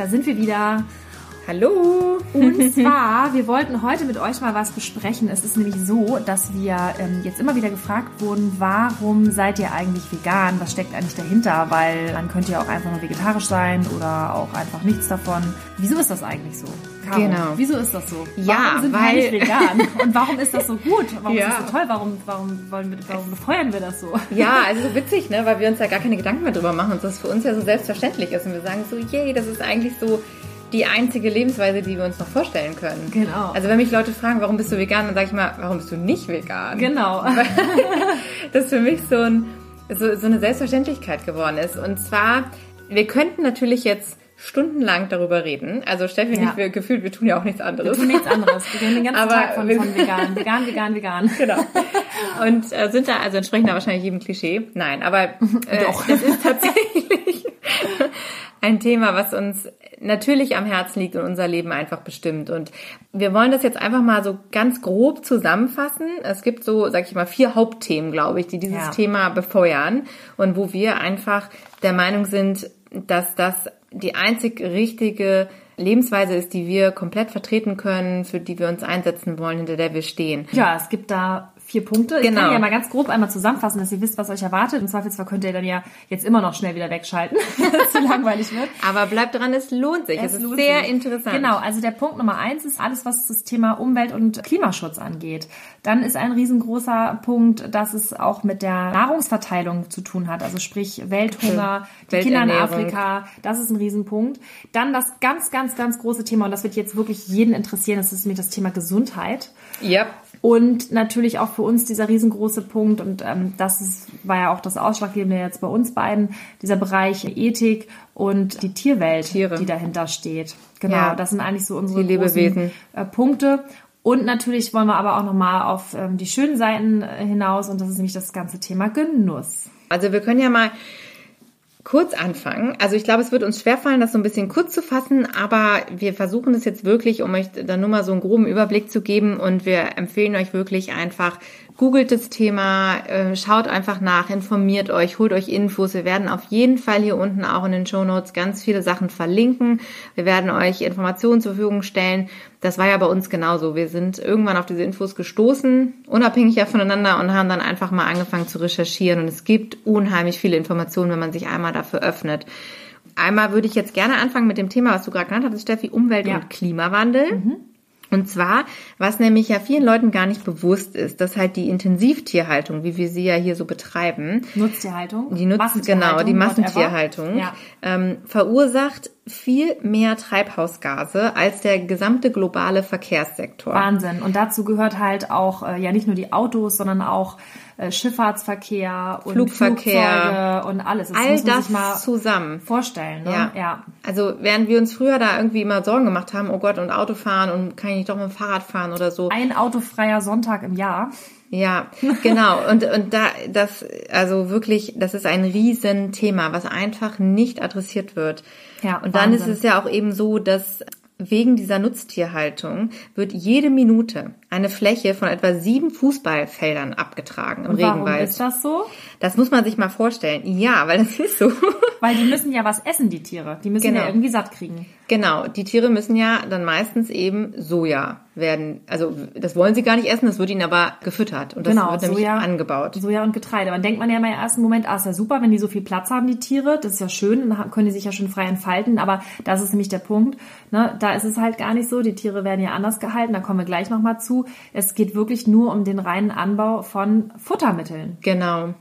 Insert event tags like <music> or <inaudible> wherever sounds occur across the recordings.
Da sind wir wieder. Hallo! Und <laughs> zwar, wir wollten heute mit euch mal was besprechen. Es ist nämlich so, dass wir ähm, jetzt immer wieder gefragt wurden, warum seid ihr eigentlich vegan? Was steckt eigentlich dahinter? Weil dann könnt ihr auch einfach nur vegetarisch sein oder auch einfach nichts davon. Wieso ist das eigentlich so? Caro, Genau. Wieso ist das so? Ja, warum sind weil- wir nicht vegan? <laughs> Und warum ist das so gut? Warum Ja. ist das so toll? Warum, warum, wollen wir, warum befeuern wir das so? Ja, also so witzig, ne? weil wir uns ja gar keine Gedanken mehr drüber machen und das für uns ja so selbstverständlich ist. Und wir sagen so, yay, das ist eigentlich so die einzige Lebensweise, die wir uns noch vorstellen können. Genau. Also wenn mich Leute fragen, warum bist du vegan, dann sage ich mal, warum bist du nicht vegan? Genau. <laughs> das für mich so, ein, so, so eine Selbstverständlichkeit geworden ist. Und zwar, wir könnten natürlich jetzt stundenlang darüber reden. Also Steffi und Ja. ich, wir gefühlt, wir tun ja auch nichts Wir anderes. tun nichts anderes. Wir gehen den ganzen Aber Tag von, wir- von vegan, vegan, vegan, vegan. <laughs> Genau. Und äh, sind da also entsprechend da wahrscheinlich jedem Klischee. Nein, aber <laughs> äh, Doch. das ist tatsächlich ein Thema, was uns natürlich am Herzen liegt und unser Leben einfach bestimmt. Und wir wollen das jetzt einfach mal so ganz grob zusammenfassen. Es gibt so, sag ich mal, vier Hauptthemen, glaube ich, die dieses Ja. Thema befeuern und wo wir einfach der Meinung sind, dass das die einzig richtige Lebensweise ist, die wir komplett vertreten können, für die wir uns einsetzen wollen, hinter der wir stehen. Ja, es gibt da vier Punkte. Ich Genau. kann ja mal ganz grob einmal zusammenfassen, dass ihr wisst, was euch erwartet. Im Zweifelsfall könnt ihr dann ja jetzt immer noch schnell wieder wegschalten, <laughs> wenn es zu langweilig wird. Aber bleibt dran, es lohnt sich. Es, ist lohnt sehr sich. interessant. Genau, also der Punkt Nummer eins ist alles, was das Thema Umwelt- und Klimaschutz angeht. Dann ist ein riesengroßer Punkt, dass es auch mit der Nahrungsverteilung zu tun hat. Also sprich Welthunger, die Kinder in. Afrika, das ist ein Riesenpunkt. Dann das ganz, ganz, ganz große Thema, und das wird jetzt wirklich jeden interessieren, das ist nämlich das Thema Gesundheit. Ja. Und natürlich auch für uns dieser riesengroße Punkt, und ähm, das ist, war ja auch das Ausschlaggebende jetzt bei uns beiden, dieser Bereich Ethik und die Tierwelt, Tiere. die dahinter steht. Genau, Ja. das sind eigentlich so unsere Die Lebewesen. großen äh, Punkte. Und natürlich wollen wir aber auch nochmal auf ähm, die schönen Seiten äh, hinaus, und das ist nämlich das ganze Thema Genuss. Also wir können ja mal kurz anfangen. Also ich glaube, es wird uns schwerfallen, das so ein bisschen kurz zu fassen, aber wir versuchen es jetzt wirklich, um euch dann nur mal so einen groben Überblick zu geben und wir empfehlen euch wirklich einfach, googelt das Thema, äh, schaut einfach nach, informiert euch, holt euch Infos. Wir werden auf jeden Fall hier unten auch in den Show Notes ganz viele Sachen verlinken. Wir werden euch Informationen zur Verfügung stellen. Das war ja bei uns genauso. Wir sind irgendwann auf diese Infos gestoßen, unabhängig ja voneinander und haben dann einfach mal angefangen zu recherchieren. Und es gibt unheimlich viele Informationen, wenn man sich einmal dafür öffnet. Einmal würde ich jetzt gerne anfangen mit dem Thema, was du gerade genannt hattest, Steffi, Umwelt- Ja. und Klimawandel. Und zwar, was nämlich ja vielen Leuten gar nicht bewusst ist, dass halt die Intensivtierhaltung, wie wir sie ja hier so betreiben, Nutztierhaltung. die Nutz genau, die Massentierhaltung, Ja. ähm, verursacht viel mehr Treibhausgase als der gesamte globale Verkehrssektor. Wahnsinn. Und dazu gehört halt auch äh, ja nicht nur die Autos, sondern auch Schifffahrtsverkehr und Flugverkehr. Flugzeuge und alles. Das All muss man das sich mal zusammen. vorstellen. Ne? Ja. ja. Also während wir uns früher da irgendwie immer Sorgen gemacht haben, oh Gott, und Auto fahren und kann ich nicht doch mit dem Fahrrad fahren oder so. Ein autofreier Sonntag im Jahr. Ja, genau. Und, und da, das, also wirklich, das ist ein Riesenthema, was einfach nicht adressiert wird. Ja, Und dann Wahnsinn. ist es ja auch eben so, dass wegen dieser Nutztierhaltung wird jede Minute eine Fläche von etwa sieben Fußballfeldern abgetragen im Warum Regenwald. ist das so? Das muss man sich mal vorstellen. Ja, weil das ist so. <laughs> Weil die müssen ja was essen, die Tiere. Die müssen Genau. ja irgendwie satt kriegen. Genau, die Tiere müssen ja dann meistens eben Soja werden. Also das wollen sie gar nicht essen, das wird ihnen aber gefüttert und das genau, wird nämlich Soja, angebaut. Soja und Getreide. Dann denkt man ja im ersten Moment, ah, ist ja super, wenn die so viel Platz haben, die Tiere. Das ist ja schön, dann können die sich ja schon frei entfalten. Aber das ist nämlich der Punkt. Ne? Da ist es halt gar nicht so. Die Tiere werden ja anders gehalten. Da kommen wir gleich nochmal zu. Es geht wirklich nur um den reinen Anbau von Futtermitteln. Genau.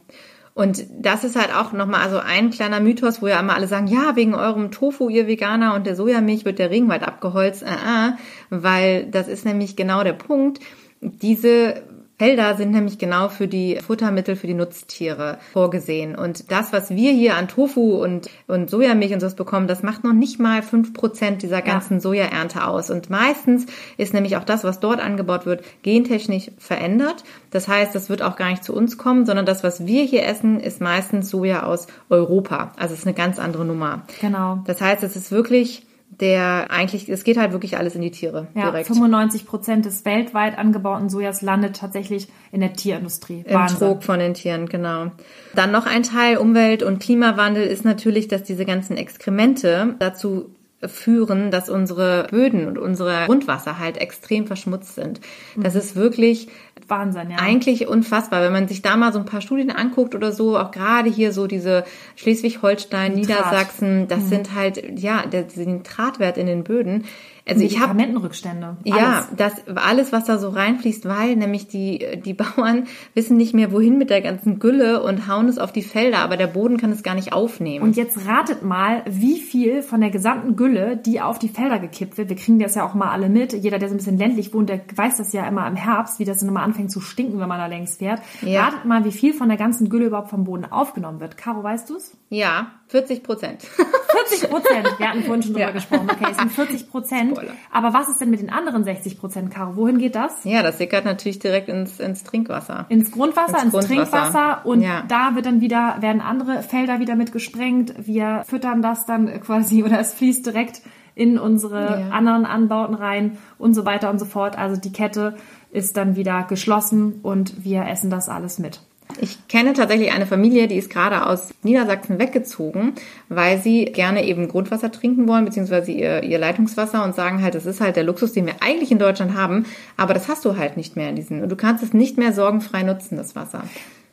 Und das ist halt auch nochmal also ein kleiner Mythos, wo ja immer alle sagen, ja, wegen eurem Tofu, ihr Veganer und der Sojamilch wird der Regenwald abgeholzt. Äh, äh, weil das ist nämlich genau der Punkt. Diese Felder sind nämlich genau für die Futtermittel für die Nutztiere vorgesehen. Und das, was wir hier an Tofu und, und Sojamilch und sowas bekommen, das macht noch nicht mal fünf Prozent dieser ganzen Sojaernte aus. Und meistens ist nämlich auch das, was dort angebaut wird, gentechnisch verändert. Das heißt, das wird auch gar nicht zu uns kommen, sondern das, was wir hier essen, ist meistens Soja aus Europa. Also es ist eine ganz andere Nummer. Genau. Das heißt, es ist wirklich der eigentlich, es geht halt wirklich alles in die Tiere Ja, direkt. 95 Prozent des weltweit angebauten Sojas landet tatsächlich in der Tierindustrie. Im Trog von den Tieren, genau. Dann noch ein Teil Umwelt- und Klimawandel ist natürlich, dass diese ganzen Exkremente dazu führen, dass unsere Böden und unsere Grundwasser halt extrem verschmutzt sind. Das ist wirklich Wahnsinn, ja. eigentlich unfassbar, wenn man sich da mal so ein paar Studien anguckt oder so, auch gerade hier so diese Schleswig-Holstein, Niedersachsen, das sind halt ja der, der Nitratwert in den Böden. Also ich habe Medikamentenrückstände. ja, das alles, was da so reinfließt, weil nämlich die die Bauern <laughs> wissen nicht mehr wohin mit der ganzen Gülle und hauen es auf die Felder, aber der Boden kann es gar nicht aufnehmen. Und jetzt ratet mal, wie viel von der gesamten Gülle, die auf die Felder gekippt wird. Wir kriegen das ja auch mal alle mit. Jeder, der so ein bisschen ländlich wohnt, der weiß das ja immer im Herbst, wie das dann immer anfängt zu stinken, wenn man da längs fährt. Ja. Ratet mal, wie viel von der ganzen Gülle überhaupt vom Boden aufgenommen wird. Caro, weißt du's? ja, 40 Prozent. 40 Prozent. Wir hatten vorhin schon drüber Ja. gesprochen. Okay, es sind 40 Prozent. Aber was ist denn mit den anderen 60 Prozent, Caro? Wohin geht das? ja, das sickert natürlich direkt ins ins Trinkwasser. ins Grundwasser, ins, Ins Grundwasser. Trinkwasser und Ja. da wird dann wieder, werden andere Felder wieder mit gesprengt. Wir füttern das dann quasi oder es fließt direkt in unsere Ja. anderen Anbauten rein und so weiter und so fort. Also die Kette ist dann wieder geschlossen und wir essen das alles mit. Ich kenne tatsächlich eine Familie, die ist gerade aus Niedersachsen weggezogen, weil sie gerne eben Grundwasser trinken wollen, beziehungsweise ihr, ihr Leitungswasser und sagen halt, das ist halt der Luxus, den wir eigentlich in Deutschland haben, aber das hast du halt nicht mehr in diesen. Und du kannst es nicht mehr sorgenfrei nutzen, das Wasser.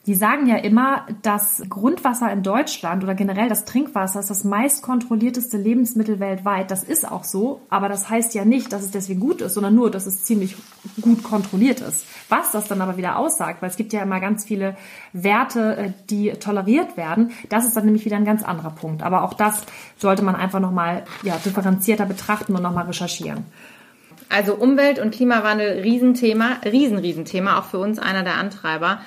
Die sagen ja immer, das Grundwasser in Deutschland oder generell das Trinkwasser ist das meist kontrollierteste Lebensmittel weltweit. Das ist auch so, aber das heißt ja nicht, dass es deswegen gut ist, sondern nur, dass es ziemlich gut kontrolliert ist. Was das dann aber wieder aussagt, weil es gibt ja immer ganz viele Werte, äh, die toleriert werden, das ist dann nämlich wieder ein ganz anderer Punkt. Aber auch das sollte man einfach nochmal ja, differenzierter betrachten und nochmal recherchieren. Also Umwelt- und Klimawandel, Riesenthema, riesen, Riesenthema, auch für uns einer der Antreiber.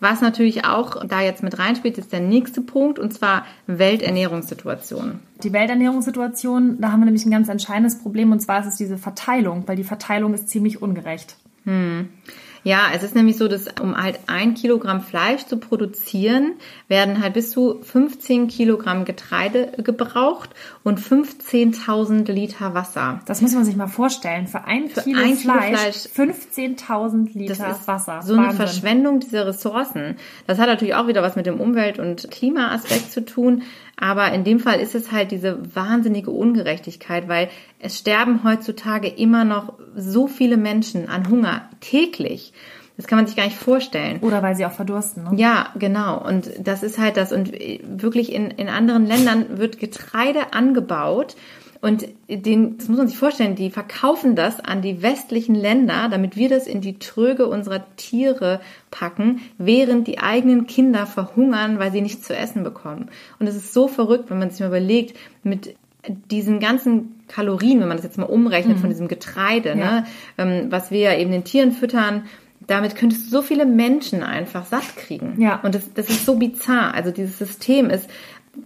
Was natürlich auch da jetzt mit reinspielt, ist der nächste Punkt, und zwar Welternährungssituation. Die Welternährungssituation, da haben wir nämlich ein ganz entscheidendes Problem und zwar ist es diese Verteilung, weil die Verteilung ist ziemlich ungerecht. Ja, es ist nämlich so, dass um halt ein Kilogramm Fleisch zu produzieren, werden halt bis zu 15 Kilogramm Getreide gebraucht und 15.000 Liter Wasser. Das muss man sich mal vorstellen. Für ein Kilo ein Kilo Fleisch, Fleisch 15.000 Liter Das ist Wasser. so eine Wahnsinn. Verschwendung dieser Ressourcen. Das hat natürlich auch wieder was mit dem Umwelt- und Klimaaspekt zu tun. Aber in dem Fall ist es halt diese wahnsinnige Ungerechtigkeit, weil es sterben heutzutage immer noch so viele Menschen an Hunger täglich. Das kann man sich gar nicht vorstellen. Oder weil sie auch verdursten. Ne? Ja, genau. Und das ist halt das. Und wirklich in, in anderen Ländern wird Getreide angebaut. Und den, das muss man sich vorstellen, die verkaufen das an die westlichen Länder, damit wir das in die Tröge unserer Tiere packen, während die eigenen Kinder verhungern, weil sie nichts zu essen bekommen. Und es ist so verrückt, wenn man sich mal überlegt, mit diesen ganzen Kalorien, wenn man das jetzt mal umrechnet von diesem Getreide, ne, ähm, was wir ja eben den Tieren füttern, damit könntest du so viele Menschen einfach satt kriegen. Ja. Und das, das ist so bizarr. Also dieses System ist,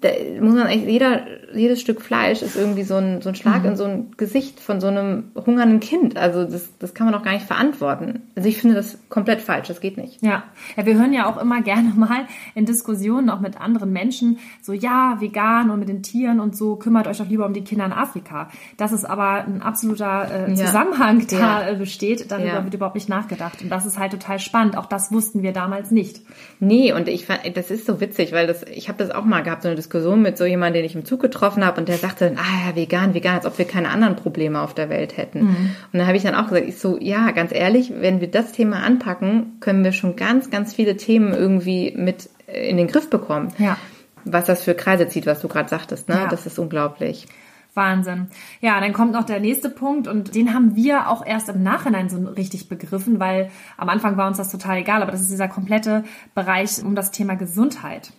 da muss man eigentlich, jeder, jedes Stück Fleisch ist irgendwie so ein, so ein Schlag in so ein Gesicht von so einem hungernden Kind. Also das, das kann man doch gar nicht verantworten. Also ich finde das komplett falsch. Das geht nicht. Ja. ja, wir hören ja auch immer <laughs> gerne mal in Diskussionen auch mit anderen Menschen so, ja, vegan und mit den Tieren und so, kümmert euch doch lieber um die Kinder in Afrika. Dass es aber ein absoluter äh, Ja. Zusammenhang da Ja. äh, besteht, darüber Ja. wird überhaupt nicht nachgedacht. Und das ist halt total spannend. Auch das wussten wir damals nicht. Nee, und ich fand, das ist so witzig, weil das, ich habe das auch mal gehabt, so eine Diskussion mit so jemandem, den ich im Zug getroffen habe, und der sagte, dann, ah ja, vegan, vegan, als ob wir keine anderen Probleme auf der Welt hätten. Und dann habe ich dann auch gesagt, ich so, ja, ganz ehrlich, wenn wir das Thema anpacken, können wir schon ganz, ganz viele Themen irgendwie mit äh, in den Griff bekommen. Ja. Was das für Kreise zieht, was du gerade sagtest, ne? Ja. Das ist unglaublich. Wahnsinn. Ja, dann kommt noch der nächste Punkt und den haben wir auch erst im Nachhinein so richtig begriffen, weil am Anfang war uns das total egal, aber das ist dieser komplette Bereich um das Thema Gesundheit.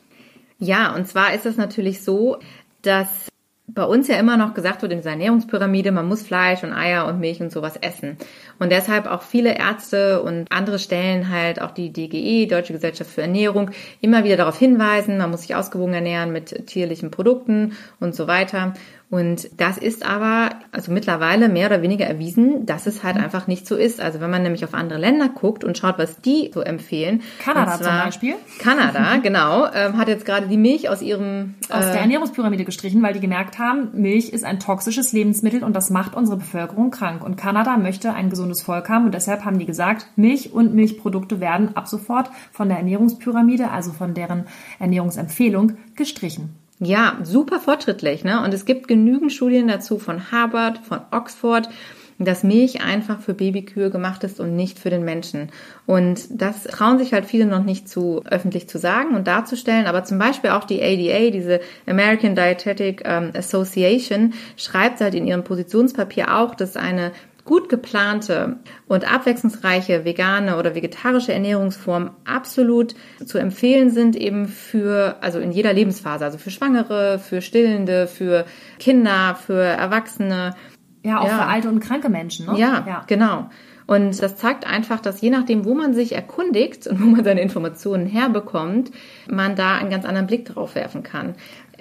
Ja, und zwar ist es natürlich so, dass bei uns ja immer noch gesagt wird in dieser Ernährungspyramide, man muss Fleisch und Eier und Milch und sowas essen. Und deshalb auch viele Ärzte und andere Stellen halt, auch die DGE, Deutsche Gesellschaft für Ernährung, immer wieder darauf hinweisen, man muss sich ausgewogen ernähren mit tierlichen Produkten und so weiter. Und das ist aber, also mittlerweile mehr oder weniger erwiesen, dass es halt einfach nicht so ist. Also wenn man nämlich auf andere Länder guckt und schaut, was die so empfehlen. Kanada zum Beispiel. Kanada, <laughs> genau, ähm, hat jetzt gerade die Milch aus ihrem aus äh, der Ernährungspyramide gestrichen, weil die gemerkt haben, Milch ist ein toxisches Lebensmittel und das macht unsere Bevölkerung krank. Und Kanada möchte ein gesundes Volk haben und deshalb haben die gesagt, Milch und Milchprodukte werden ab sofort von der Ernährungspyramide, also von deren Ernährungsempfehlung, gestrichen. Ja, super fortschrittlich, ne? Und es gibt genügend Studien dazu von Harvard, von Oxford, dass Milch einfach für Babykühe gemacht ist und nicht für den Menschen. Und das trauen sich halt viele noch nicht zu öffentlich zu sagen und darzustellen. Aber zum Beispiel auch die ADA, diese American Dietetic ähm, Association, schreibt halt in ihrem Positionspapier auch, dass eine gut geplante und abwechslungsreiche vegane oder vegetarische Ernährungsform absolut zu empfehlen sind, eben für, also in jeder Lebensphase, also für Schwangere, für Stillende, für Kinder, für Erwachsene. Ja, auch ja. für alte und kranke Menschen, ne? Ja, ja, genau. Und das zeigt einfach, dass je nachdem, wo man sich erkundigt und wo man seine Informationen herbekommt, man da einen ganz anderen Blick drauf werfen kann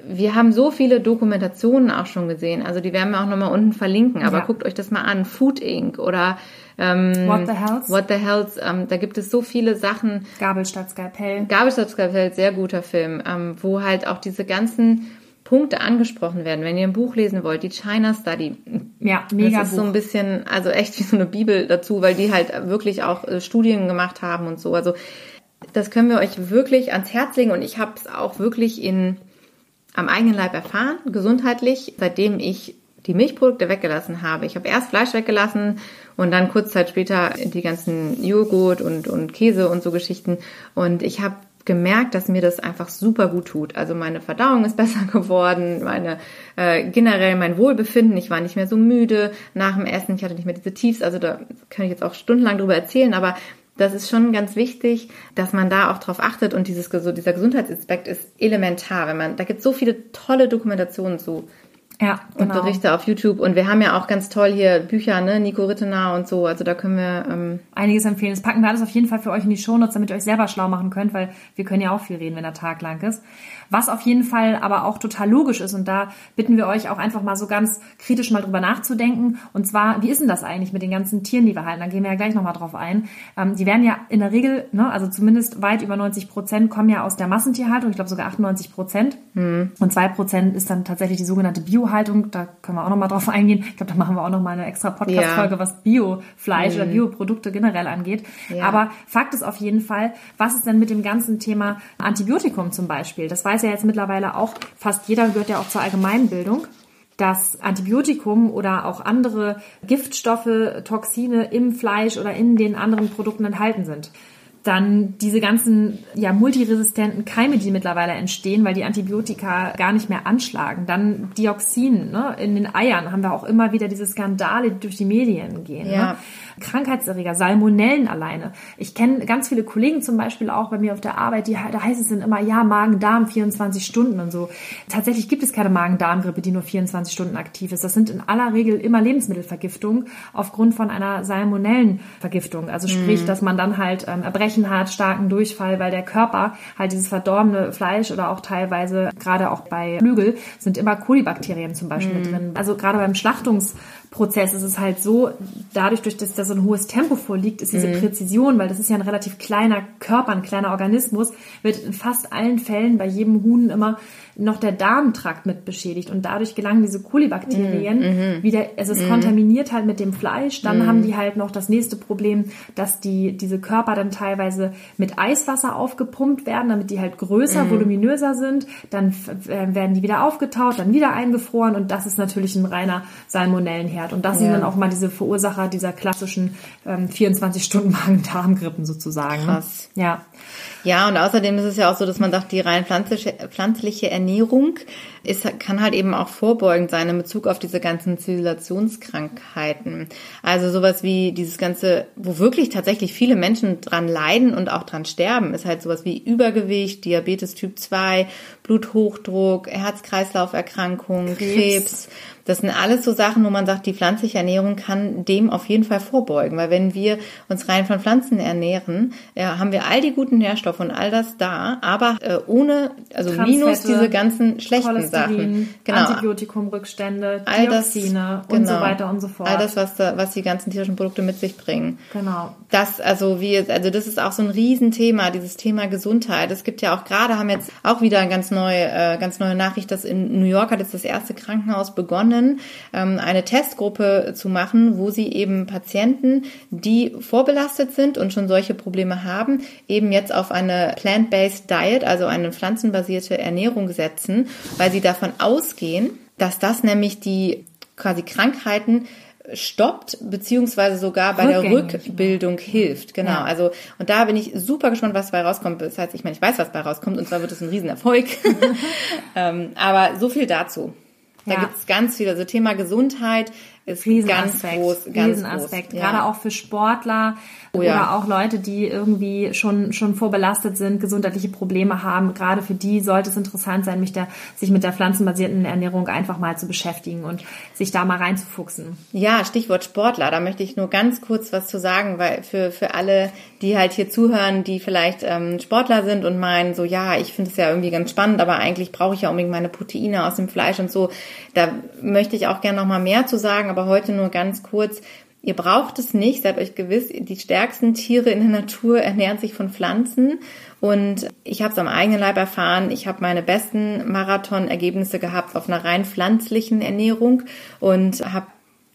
wir haben so viele Dokumentationen auch schon gesehen. Also die werden wir auch nochmal unten verlinken. Aber ja. guckt euch das mal an. Food Inc. oder ähm, What the Hells. What the Hells. Ähm, da gibt es so viele Sachen. Gabel statt Skalpell. Gabel statt Skalpell, sehr guter Film, ähm, wo halt auch diese ganzen Punkte angesprochen werden. Wenn ihr ein Buch lesen wollt, die China Study. Ja, mega. Das ist Buch. so ein bisschen, also echt wie so eine Bibel dazu, weil die halt wirklich auch äh, Studien gemacht haben und so. Also das können wir euch wirklich ans Herz legen und ich habe es auch wirklich in am eigenen Leib erfahren, gesundheitlich, seitdem ich die Milchprodukte weggelassen habe. Ich habe erst Fleisch weggelassen und dann kurz Zeit später die ganzen Joghurt und, und Käse und so Geschichten. Und ich habe gemerkt, dass mir das einfach super gut tut. Also meine Verdauung ist <laughs> besser geworden, meine äh, generell mein Wohlbefinden. Ich war nicht mehr so müde nach dem Essen. Ich hatte nicht mehr diese Tiefs. Also da kann ich jetzt auch stundenlang drüber erzählen. Aber das ist schon ganz wichtig, dass man da auch drauf achtet und dieses, so dieser Gesundheitsaspekt ist elementar. Wenn man, da gibt es so viele tolle Dokumentationen zu. Ja, genau. Und Berichte auf YouTube. Und wir haben ja auch ganz toll hier Bücher, ne, Nico Rittener und so. Also da können wir ähm einiges empfehlen. Das packen wir alles auf jeden Fall für euch in die Shownotes, damit ihr euch selber schlau machen könnt, weil wir können ja auch viel reden, wenn der Tag lang ist. Was auf jeden Fall aber auch total logisch ist und da bitten wir euch auch einfach mal so ganz kritisch mal drüber nachzudenken. Und zwar, wie ist denn das eigentlich mit den ganzen Tieren, die wir halten? Da gehen wir ja gleich nochmal drauf ein. Ähm, die werden ja in der Regel, ne, also zumindest weit über 90 Prozent kommen ja aus der Massentierhaltung. Ich glaube sogar 98 Prozent. Mhm. Und zwei Prozent ist dann tatsächlich die sogenannte Biohaltung. Da können wir auch nochmal drauf eingehen. Ich glaube, da machen wir auch nochmal eine extra Podcast-Folge, ja. was Biofleisch mhm. oder Bioprodukte generell angeht. Ja. Aber Fakt ist auf jeden Fall, was ist denn mit dem ganzen Thema Antibiotikum zum Beispiel? Das weiß weiß ja jetzt mittlerweile auch, fast jeder gehört ja auch zur Allgemeinbildung, dass Antibiotikum oder auch andere Giftstoffe, Toxine im Fleisch oder in den anderen Produkten enthalten sind dann diese ganzen ja, multiresistenten Keime, die mittlerweile entstehen, weil die Antibiotika gar nicht mehr anschlagen. Dann Dioxin ne? in den Eiern haben wir auch immer wieder diese Skandale, die durch die Medien gehen. Ne? Ja. Ne? Krankheitserreger, Salmonellen alleine. Ich kenne ganz viele Kollegen zum Beispiel auch bei mir auf der Arbeit, die, da heißt es dann immer, ja, Magen-Darm 24 Stunden und so. Tatsächlich gibt es keine Magen-Darm-Grippe, die nur 24 Stunden aktiv ist. Das sind in aller Regel immer Lebensmittelvergiftungen aufgrund von einer Salmonellenvergiftung. Also sprich, mhm. dass man dann halt ähm, Erbrechen hat, starken Durchfall, weil der Körper halt dieses verdorbene Fleisch oder auch teilweise, gerade auch bei Flügel, sind immer Kolibakterien zum Beispiel mhm. drin. Also gerade beim Schlachtungsprozess ist es halt so, dadurch, durch dass da so ein hohes Tempo vorliegt, ist diese mhm. Präzision, weil das ist ja ein relativ kleiner Körper, ein kleiner Organismus, wird in fast allen Fällen bei jedem Huhn immer noch der Darmtrakt mit beschädigt und dadurch gelangen diese Kolibakterien mm, wieder, es ist mm. kontaminiert halt mit dem Fleisch. Dann mm. haben die halt noch das nächste Problem, dass die, diese Körper dann teilweise mit Eiswasser aufgepumpt werden, damit die halt größer, mhm. voluminöser sind. Dann äh, werden die wieder aufgetaut, dann wieder eingefroren und das ist natürlich ein reiner Salmonellenherd. Und das ja. sind dann auch mal diese Verursacher dieser klassischen ähm, 24 Stunden <laughs> Magen-Darm-Grippen sozusagen. Ne? Krass. Ja. Ja, und außerdem ist es ja auch so, dass man sagt, die rein pflanzliche, pflanzliche Ernährung ist, kann halt eben auch vorbeugend sein in Bezug auf diese ganzen Zivilisationskrankheiten. Also sowas wie dieses ganze, wo wirklich tatsächlich viele Menschen dran leiden und auch dran sterben, ist halt sowas wie Übergewicht, Diabetes Typ 2, Bluthochdruck, Herz-Kreislauf-Erkrankungen, Krebs. Krebs das sind alles so Sachen, wo man sagt, die pflanzliche Ernährung kann dem auf jeden Fall vorbeugen. Weil wenn wir uns rein von Pflanzen ernähren, ja, haben wir all die guten Nährstoffe und all das da, aber äh, ohne, also minus diese ganzen schlechten Sachen. Cholesterin, Genau. Antibiotikumrückstände, All das- Dioxine und genau. so weiter und so fort. All das, was, da, was die ganzen tierischen Produkte mit sich bringen. genau. Das, also wie, also das ist auch so ein Riesenthema, dieses Thema Gesundheit. Es gibt ja auch gerade, haben jetzt auch wieder eine ganz neue, äh, ganz neue Nachricht, dass in New York hat jetzt das erste Krankenhaus begonnen, ähm, eine Testgruppe zu machen, wo sie eben Patienten, die vorbelastet sind und schon solche Probleme haben, eben jetzt auf eine plant-based Diet, also eine pflanzenbasierte Ernährung setzen, weil sie davon ausgehen, dass das nämlich die quasi Krankheiten stoppt, beziehungsweise sogar bei der Rückbildung hilft. Genau. Ja. Also, und da bin ich super gespannt, was bei rauskommt. Das heißt, ich meine, ich weiß, was bei rauskommt, und zwar wird es ein Riesenerfolg. <laughs> ähm, aber so viel dazu. Da Ja. gibt's ganz viel. Also Thema Gesundheit ist ganz groß, ganz Riesenaspekt. groß. Gerade auch für Sportler Oh oder ja. auch Leute, die irgendwie schon, schon vorbelastet sind, gesundheitliche Probleme haben. Gerade für die sollte es interessant sein, mich der, sich mit der pflanzenbasierten Ernährung einfach mal zu beschäftigen und sich da mal reinzufuchsen. Ja, Stichwort Sportler. Da möchte ich nur ganz kurz was zu sagen, weil für, für alle, die halt hier zuhören, die vielleicht ähm, Sportler sind und meinen, so ja, ich finde es ja irgendwie ganz spannend, aber eigentlich brauche ich ja unbedingt meine Proteine aus dem Fleisch und so. Da möchte ich auch gerne noch mal mehr zu sagen, aber heute nur ganz kurz. Ihr braucht es nicht, seid euch gewiss, die stärksten Tiere in der Natur ernähren sich von Pflanzen. Und ich habe es am eigenen Leib erfahren. Ich habe meine besten Marathon-Ergebnisse gehabt auf einer rein pflanzlichen Ernährung und habe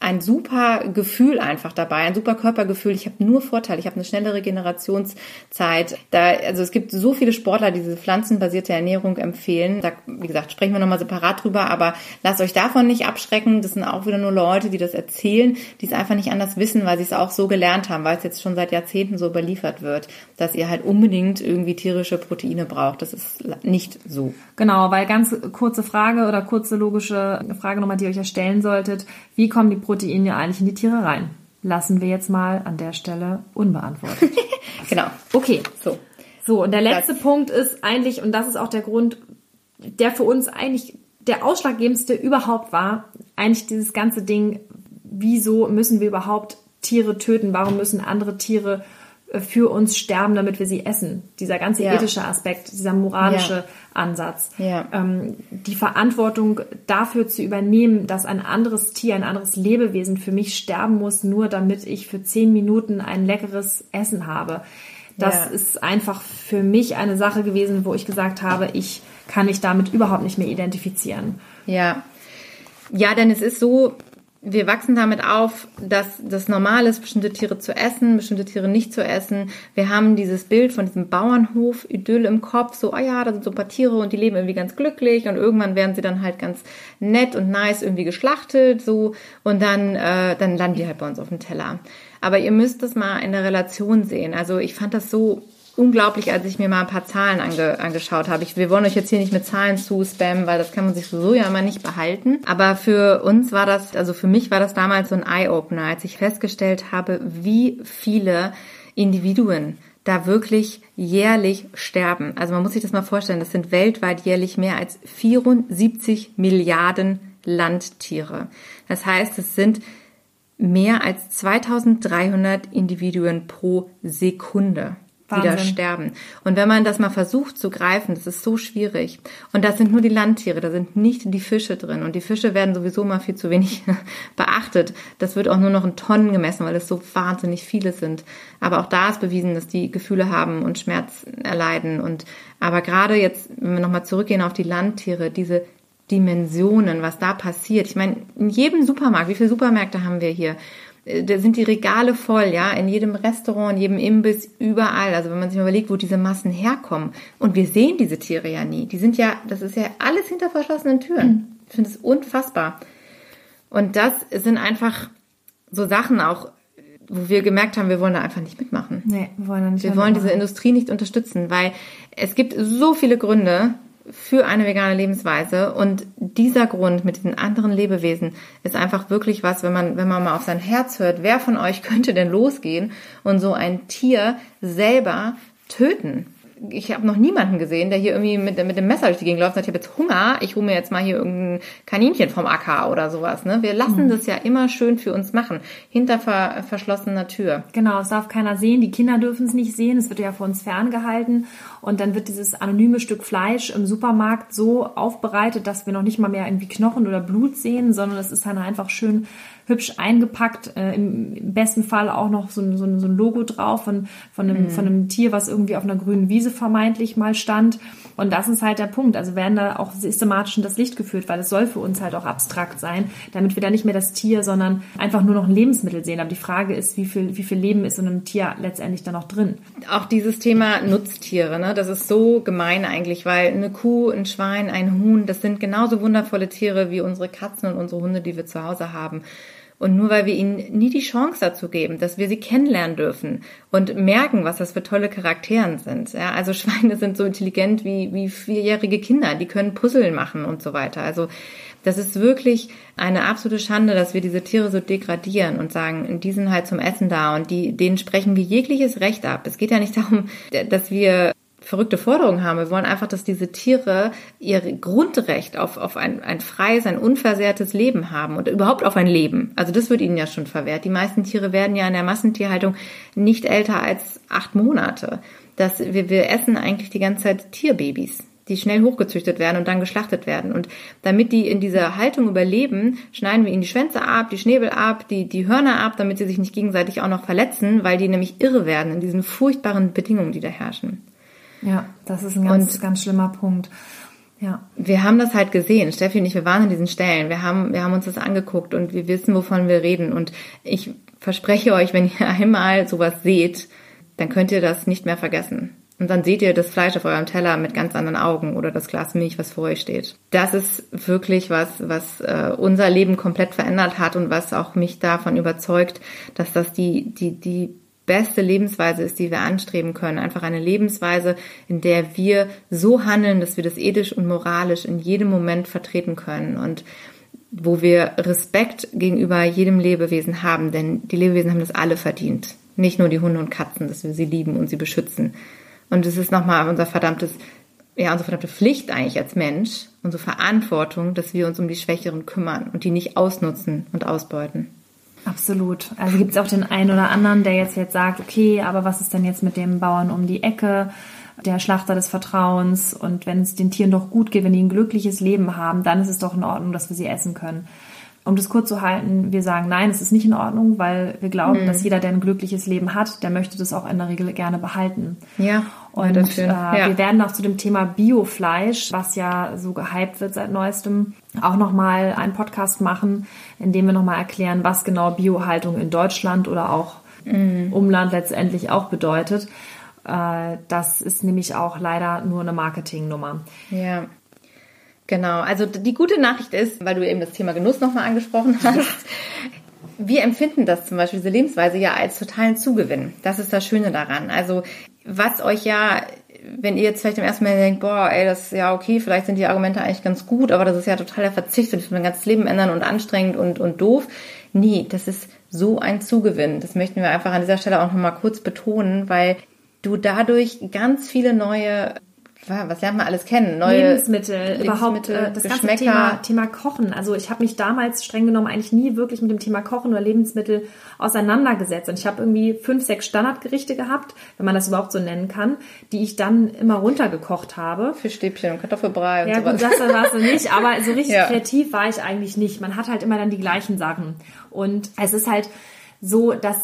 ein super Gefühl einfach dabei, ein super Körpergefühl. Ich habe nur Vorteile. Ich habe eine schnelle Regenerationszeit. Da, also es gibt so viele Sportler, die diese pflanzenbasierte Ernährung empfehlen. Da, wie gesagt, sprechen wir nochmal separat drüber, aber lasst euch davon nicht abschrecken. Das sind auch wieder nur Leute, die das erzählen, die es einfach nicht anders wissen, weil sie es auch so gelernt haben, weil es jetzt schon seit Jahrzehnten so überliefert wird, dass ihr halt unbedingt irgendwie tierische Proteine braucht. Das ist nicht so. Genau, weil ganz kurze Frage oder kurze logische Frage nochmal, die ihr euch erstellen solltet. Wie kommen die Proteine eigentlich in die Tiere rein? Lassen wir jetzt mal an der Stelle unbeantwortet. <laughs> Genau. Okay, So. So, und der letzte Das- Punkt ist eigentlich, und das ist auch der Grund, der für uns eigentlich der ausschlaggebendste überhaupt war, eigentlich dieses ganze Ding, wieso müssen wir überhaupt Tiere töten? Warum müssen andere Tiere für uns sterben, damit wir sie essen? Dieser ganze Ja. ethische Aspekt, dieser moralische Ja. Ansatz. Ja. Ähm, die Verantwortung dafür zu übernehmen, dass ein anderes Tier, ein anderes Lebewesen für mich sterben muss, nur damit ich für zehn Minuten ein leckeres Essen habe. Das ist einfach für mich eine Sache gewesen, wo ich gesagt habe, ich kann mich damit überhaupt nicht mehr identifizieren. Ja. Ja, denn es ist so, wir wachsen damit auf, dass das normal ist, bestimmte Tiere zu essen, bestimmte Tiere nicht zu essen. Wir haben dieses Bild von diesem Bauernhof-Idyll im Kopf, so, ah ja, da sind so ein paar Tiere und die leben irgendwie ganz glücklich und irgendwann werden sie dann halt ganz nett und nice irgendwie geschlachtet, so, und dann, äh, dann landen die halt bei uns auf dem Teller. Aber ihr müsst das mal in der Relation sehen. Also ich fand das so unglaublich, als ich mir mal ein paar Zahlen ange, angeschaut habe. Ich, wir wollen euch jetzt hier nicht mit Zahlen zu spammen, weil das kann man sich sowieso ja immer nicht behalten. Aber für uns war das, also für mich war das damals so ein Eye-Opener, als ich festgestellt habe, wie viele Individuen da wirklich jährlich sterben. Also man muss sich das mal vorstellen, das sind weltweit jährlich mehr als 74 Milliarden Landtiere. Das heißt, es sind mehr als 2300 Individuen pro Sekunde Wahnsinn. sterben. Und wenn man das mal versucht zu greifen, das ist so schwierig. Und das sind nur die Landtiere, da sind nicht die Fische drin. Und die Fische werden sowieso mal viel zu wenig <laughs> beachtet. Das wird auch nur noch in Tonnen gemessen, weil es so wahnsinnig viele sind. Aber auch da ist bewiesen, dass die Gefühle haben und Schmerz erleiden. Und aber gerade jetzt, wenn wir nochmal zurückgehen auf die Landtiere, diese Dimensionen, was da passiert. Ich meine, in jedem Supermarkt, wie viele Supermärkte haben wir hier? Äh, Da sind die Regale voll, ja, in jedem Restaurant, in jedem Imbiss, überall. Also wenn man sich mal überlegt, wo diese Massen herkommen. Und wir sehen diese Tiere ja nie. Die sind ja, das ist ja alles hinter verschlossenen Türen. Ich finde es unfassbar. Und das sind einfach so Sachen auch, wo wir gemerkt haben, wir wollen da einfach nicht mitmachen. Nee, wir wollen da nicht Wir wollen diese. Industrie nicht unterstützen, weil es gibt so viele Gründe für eine vegane Lebensweise und dieser Grund mit diesen anderen Lebewesen ist einfach wirklich was, wenn man, wenn man mal auf sein Herz hört, wer von euch <laughs> könnte denn losgehen und so ein Tier selber töten? Ich habe noch niemanden gesehen, der hier irgendwie mit, mit dem Messer durch die Gegend läuft und sagt, ich habe jetzt Hunger, ich hole mir jetzt mal hier irgendein Kaninchen vom Acker oder sowas. Ne? Wir lassen mhm. das ja immer schön für uns machen, hinter ver, verschlossener Tür. Genau, es darf keiner sehen, die Kinder dürfen es nicht sehen, es wird ja vor uns ferngehalten und dann wird dieses anonyme Stück Fleisch im Supermarkt so aufbereitet, dass wir noch nicht mal mehr irgendwie Knochen oder Blut sehen, sondern es ist dann einfach schön hübsch eingepackt, äh, im besten Fall auch noch so, so, so ein Logo drauf von, von, einem, mhm. von einem Tier, was irgendwie auf einer grünen Wiese vermeintlich mal stand. Und das ist halt der Punkt. Also werden da auch systematisch in das Licht geführt, weil es soll für uns halt auch abstrakt sein, damit wir da nicht mehr das Tier, sondern einfach nur noch ein Lebensmittel sehen. Aber die Frage ist, wie viel, wie viel Leben ist in einem Tier letztendlich da noch drin? Auch dieses Thema Nutztiere, ne? das ist so gemein eigentlich, weil eine Kuh, ein Schwein, ein Huhn, das sind genauso wundervolle Tiere wie unsere Katzen und unsere Hunde, die wir zu Hause haben. Und nur weil wir ihnen nie die Chance dazu geben, dass wir sie kennenlernen dürfen und merken, was das für tolle Charakteren sind. Ja, also <laughs> Schweine sind so intelligent wie, wie vierjährige Kinder, die können Puzzle machen und so weiter. Also das ist wirklich eine absolute Schande, dass wir diese Tiere so degradieren und sagen, die sind halt zum Essen da und die, denen sprechen wir jegliches Recht ab. Es geht ja nicht <laughs> darum, dass wir verrückte Forderungen haben. Wir wollen einfach, dass diese Tiere ihr Grundrecht auf, auf ein, ein freies, ein unversehrtes Leben haben und überhaupt auf ein Leben. Also das wird ihnen ja schon verwehrt. Die meisten Tiere werden ja in der Massentierhaltung nicht älter als acht Monate. Das, wir, wir essen eigentlich die ganze Zeit Tierbabys die schnell hochgezüchtet werden und dann geschlachtet werden. Und damit die in dieser Haltung überleben, schneiden wir ihnen die Schwänze ab, die Schnäbel ab, die, die Hörner ab, damit sie sich nicht gegenseitig auch noch verletzen, weil die nämlich irre werden in diesen furchtbaren Bedingungen, die da herrschen. Ja, das ist ein ganz, und ganz schlimmer Punkt. Ja. Wir haben das halt gesehen. Steffi und ich, wir waren in diesen Stellen. Wir haben, wir haben uns das angeguckt und wir wissen, wovon wir reden. Und ich verspreche euch, wenn ihr <laughs> einmal sowas seht, dann könnt ihr das nicht mehr vergessen. Und dann seht ihr das Fleisch auf eurem Teller mit ganz anderen Augen oder das Glas Milch, was vor euch steht. Das ist wirklich was, was äh, unser Leben komplett verändert hat und was auch mich davon überzeugt, dass das die, die, die beste Lebensweise ist, die wir anstreben können. Einfach eine Lebensweise, in der wir so handeln, dass wir das ethisch und moralisch in jedem Moment vertreten können und wo wir Respekt gegenüber jedem Lebewesen haben, denn die Lebewesen haben das alle verdient. Nicht nur die Hunde und Katzen, dass wir sie lieben und sie beschützen. Und es ist nochmal unser verdammtes, ja, unsere verdammte Pflicht eigentlich als Mensch, unsere Verantwortung, dass wir uns um die Schwächeren kümmern und die nicht ausnutzen und ausbeuten. Absolut. Also gibt es auch den einen oder anderen, der jetzt jetzt sagt, okay, aber was ist denn jetzt mit dem Bauern um die Ecke, der Schlachter des Vertrauens und wenn es den Tieren doch gut geht, wenn die ein glückliches Leben haben, dann ist es doch in Ordnung, dass wir sie essen können. Um das kurz zu halten, wir sagen nein, es ist nicht in Ordnung, weil wir glauben, mhm. dass jeder, der ein glückliches Leben hat, der möchte das auch in der Regel gerne behalten. Ja. Und äh, ja. wir werden auch zu dem Thema Biofleisch, was ja so gehypt wird seit neuestem, auch nochmal einen Podcast machen, in dem wir nochmal erklären, was genau Biohaltung in Deutschland oder auch mhm. Umland letztendlich auch bedeutet. Äh, das ist nämlich auch leider nur eine Marketingnummer. Ja. Genau, also die gute Nachricht ist, weil du eben das Thema Genuss nochmal angesprochen hast, wir empfinden das zum Beispiel, diese Lebensweise ja als totalen Zugewinn. Das ist das Schöne daran. Also was euch ja, wenn ihr jetzt vielleicht im ersten Mal denkt, boah, ey, das ist ja okay, vielleicht sind die Argumente eigentlich ganz gut, aber das ist ja totaler Verzicht und das wird mein ganzes Leben ändern und anstrengend und, und doof. Nee, das ist so ein Zugewinn. Das möchten wir einfach an dieser Stelle auch nochmal kurz betonen, weil du dadurch ganz viele neue was lernt man alles kennen? Neue Lebensmittel, Lebensmittel überhaupt äh, das ganze Thema, Thema Kochen. Also ich habe mich damals streng genommen eigentlich nie wirklich mit dem Thema Kochen oder Lebensmittel auseinandergesetzt. Und ich habe irgendwie fünf, sechs Standardgerichte gehabt, wenn man das überhaupt so nennen kann, die ich dann immer runtergekocht habe. Fischstäbchen und Kartoffelbrei und ja, sowas. Ja gut, das war es nicht, aber so richtig <laughs> ja. kreativ war ich eigentlich nicht. Man hat halt immer dann die gleichen Sachen. Und es ist halt so, dass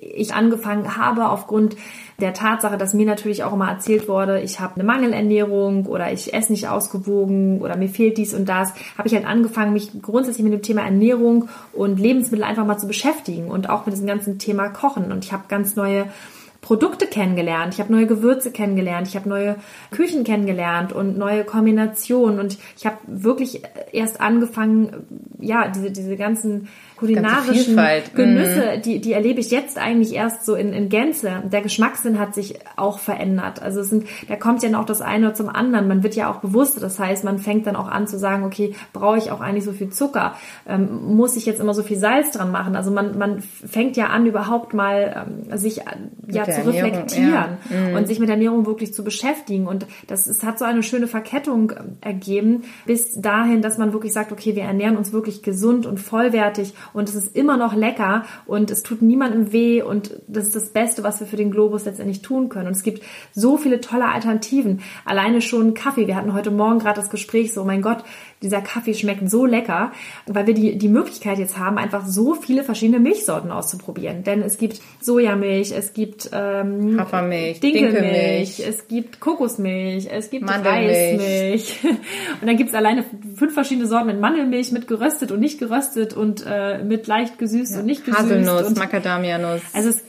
ich angefangen habe aufgrund der Tatsache, dass mir natürlich auch immer erzählt wurde, ich habe eine Mangelernährung oder ich esse nicht ausgewogen oder mir fehlt dies und das, habe ich halt angefangen, mich grundsätzlich mit dem Thema Ernährung und Lebensmittel einfach mal zu beschäftigen und auch mit diesem ganzen Thema Kochen. Und ich habe ganz neue Produkte kennengelernt, ich habe neue Gewürze kennengelernt, ich habe neue Küchen kennengelernt und neue Kombinationen und ich habe wirklich erst angefangen, ja, diese, diese ganzen kulinarischen Genüsse, mm. die, die erlebe ich jetzt eigentlich erst so in, in Gänze. Der Geschmackssinn hat sich auch verändert. Also es sind, da kommt ja noch das eine zum anderen. Man wird ja auch bewusster. Das heißt, man fängt dann auch an zu sagen, okay, brauche ich auch eigentlich so viel Zucker? Ähm, muss ich jetzt immer so viel Salz dran machen? Also man, man fängt ja an, überhaupt mal ähm, sich ja zu Ernährung, reflektieren ja. Mhm. und sich mit Ernährung wirklich zu beschäftigen. Und das es hat so eine schöne Verkettung ähm, ergeben, bis dahin, dass man wirklich sagt, okay, wir ernähren uns wirklich gesund und vollwertig und es ist immer noch lecker und es tut niemandem weh und das ist das Beste, was wir für den Globus letztendlich tun können. Und es gibt so viele tolle Alternativen. Alleine schon Kaffee. Wir hatten heute Morgen gerade das Gespräch so, mein Gott, dieser Kaffee schmeckt so lecker, weil wir die, die Möglichkeit jetzt haben, einfach so viele verschiedene Milchsorten auszuprobieren. Denn es gibt Sojamilch, es gibt ähm, Hafermilch, Dinkelmilch, Dinkelmilch. es gibt Kokosmilch, es gibt Mandelmilch. Reismilch. <laughs> Und dann gibt es alleine fünf verschiedene Sorten mit Mandelmilch, mit geröstet und nicht geröstet und äh, mit leicht gesüßt und nicht gesüßt. Haselnuss, und Macadamianuss. also es,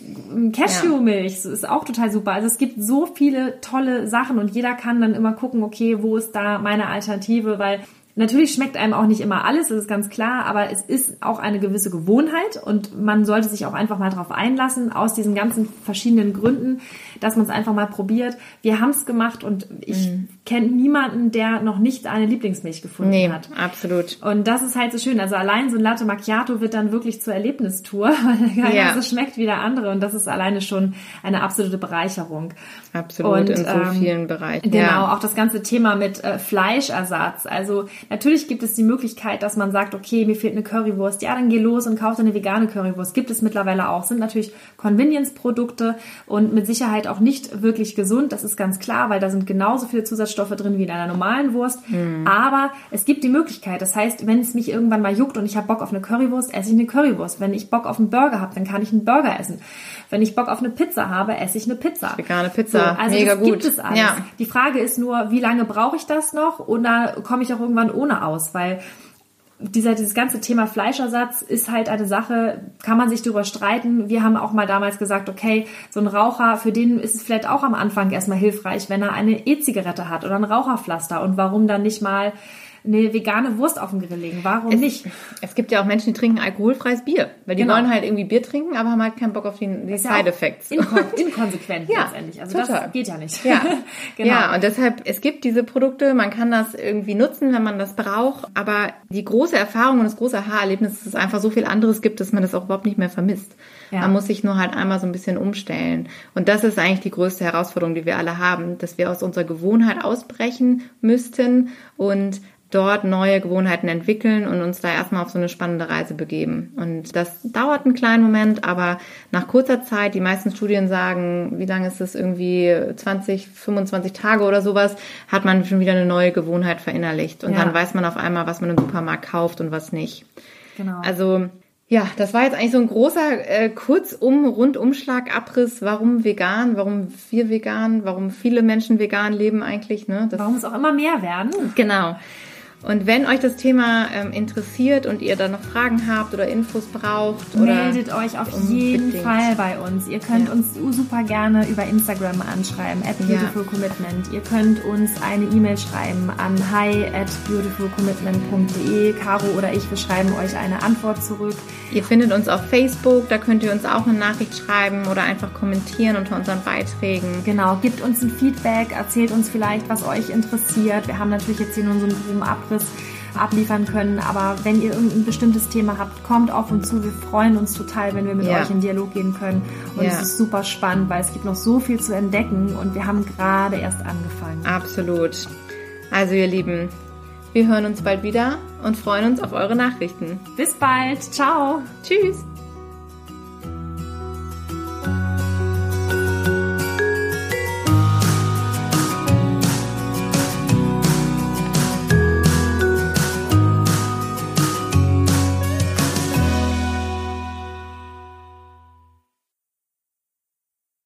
Cashewmilch ist auch total super. Also es gibt so viele tolle Sachen und jeder kann dann immer gucken, okay, wo ist da meine Alternative, weil Natürlich schmeckt einem auch nicht immer alles, das ist ganz klar, aber es ist auch eine gewisse Gewohnheit und man sollte sich auch einfach mal darauf einlassen, aus diesen ganzen verschiedenen Gründen, dass man es einfach mal probiert. Wir haben es gemacht und ich kenne niemanden, der noch nicht eine Lieblingsmilch gefunden nee, hat. absolut. Und das ist halt so schön. Also allein so ein Latte Macchiato wird dann wirklich zur Erlebnistour, <laughs> weil der Ja. ganze schmeckt wie der andere und das ist alleine schon eine absolute Bereicherung. Absolut, Und, in so ähm, vielen Bereichen. Genau, Ja. auch das ganze Thema mit äh, Fleischersatz. Also natürlich gibt es die Möglichkeit, dass man sagt, okay, mir fehlt eine Currywurst. Ja, dann geh los und kauf dir eine vegane Currywurst. Gibt es mittlerweile auch. Sind natürlich Convenience-Produkte und mit Sicherheit auch nicht wirklich gesund. Das ist ganz klar, weil da sind genauso viele Zusatzstoffe drin wie in einer normalen Wurst. Mhm. Aber es gibt die Möglichkeit. Das heißt, wenn es mich irgendwann mal juckt und ich habe Bock auf eine Currywurst, esse ich eine Currywurst. Wenn ich Bock auf einen Burger habe, dann kann ich einen Burger essen. Wenn ich Bock auf eine Pizza habe, esse ich eine Pizza. Vegane Pizza, also mega das gut. gibt es alles. Ja. Die Frage ist nur, wie lange brauche ich das noch oder komme ich auch irgendwann ohne aus? Weil dieser, dieses ganze Thema Fleischersatz ist halt eine Sache, kann man sich darüber streiten. Wir haben auch mal damals gesagt, okay, so ein Raucher, für den ist es vielleicht auch am Anfang erstmal hilfreich, wenn er eine E-Zigarette hat oder ein Raucherpflaster und warum dann nicht mal eine vegane Wurst auf den Grill legen? Warum nicht? Es gibt ja auch Menschen, die trinken alkoholfreies Bier, weil die Genau. wollen halt irgendwie Bier trinken, aber haben halt keinen Bock auf die, die Ist ja Side-Effects. Inkon <laughs> inkonsequent Ja, letztendlich. Also total. das geht ja nicht. Ja, <laughs> genau. ja, und deshalb, es gibt diese Produkte, man kann das irgendwie nutzen, wenn man das braucht, aber die große Erfahrung und das große Aha-Erlebnis ist, dass es einfach so viel anderes gibt, dass man das auch überhaupt nicht mehr vermisst. Ja. Man muss sich nur halt einmal so ein bisschen umstellen. Und das ist eigentlich die größte Herausforderung, die wir alle haben, dass wir aus unserer Gewohnheit ausbrechen müssten und dort neue Gewohnheiten entwickeln und uns da erstmal auf so eine spannende Reise begeben. Und das dauert einen kleinen Moment, aber nach kurzer Zeit, die meisten Studien sagen, wie lange ist es irgendwie 20, 25 Tage oder sowas, hat man schon wieder eine neue Gewohnheit verinnerlicht. Und Ja. dann weiß man auf einmal, was man im Supermarkt kauft und was nicht. genau. Also ja, das war jetzt eigentlich so ein großer äh, Kurzum, Rundumschlag, Abriss, warum vegan, warum wir vegan, warum viele Menschen vegan leben eigentlich. Ne? Das Warum es auch immer mehr werden? Genau. Und wenn euch das Thema ähm, interessiert und ihr da noch Fragen habt oder Infos braucht oder Meldet euch auf jeden Unbedingt. Fall bei uns. Ihr könnt Ja. uns super gerne über Instagram anschreiben, at beautifulcommitment. Ihr könnt uns eine E-Mail schreiben an hi at beautifulcommitment.de. Caro oder ich, wir schreiben euch eine Antwort zurück. ihr findet uns auf Facebook, da könnt ihr uns auch eine Nachricht schreiben oder einfach kommentieren unter unseren Beiträgen. Genau, gebt uns ein Feedback, erzählt uns vielleicht, was euch interessiert. Wir haben natürlich jetzt hier nur so einen groben Abriss abliefern können, aber wenn ihr irgendein bestimmtes Thema habt, kommt auf uns zu. Wir freuen uns total, wenn wir mit Ja. euch in Dialog gehen können. Und Ja. es ist super spannend, weil es gibt noch so viel zu entdecken und wir haben gerade erst angefangen. Absolut. Also ihr Lieben, wir hören uns bald wieder und freuen uns auf eure Nachrichten. Bis bald. Ciao. Tschüss.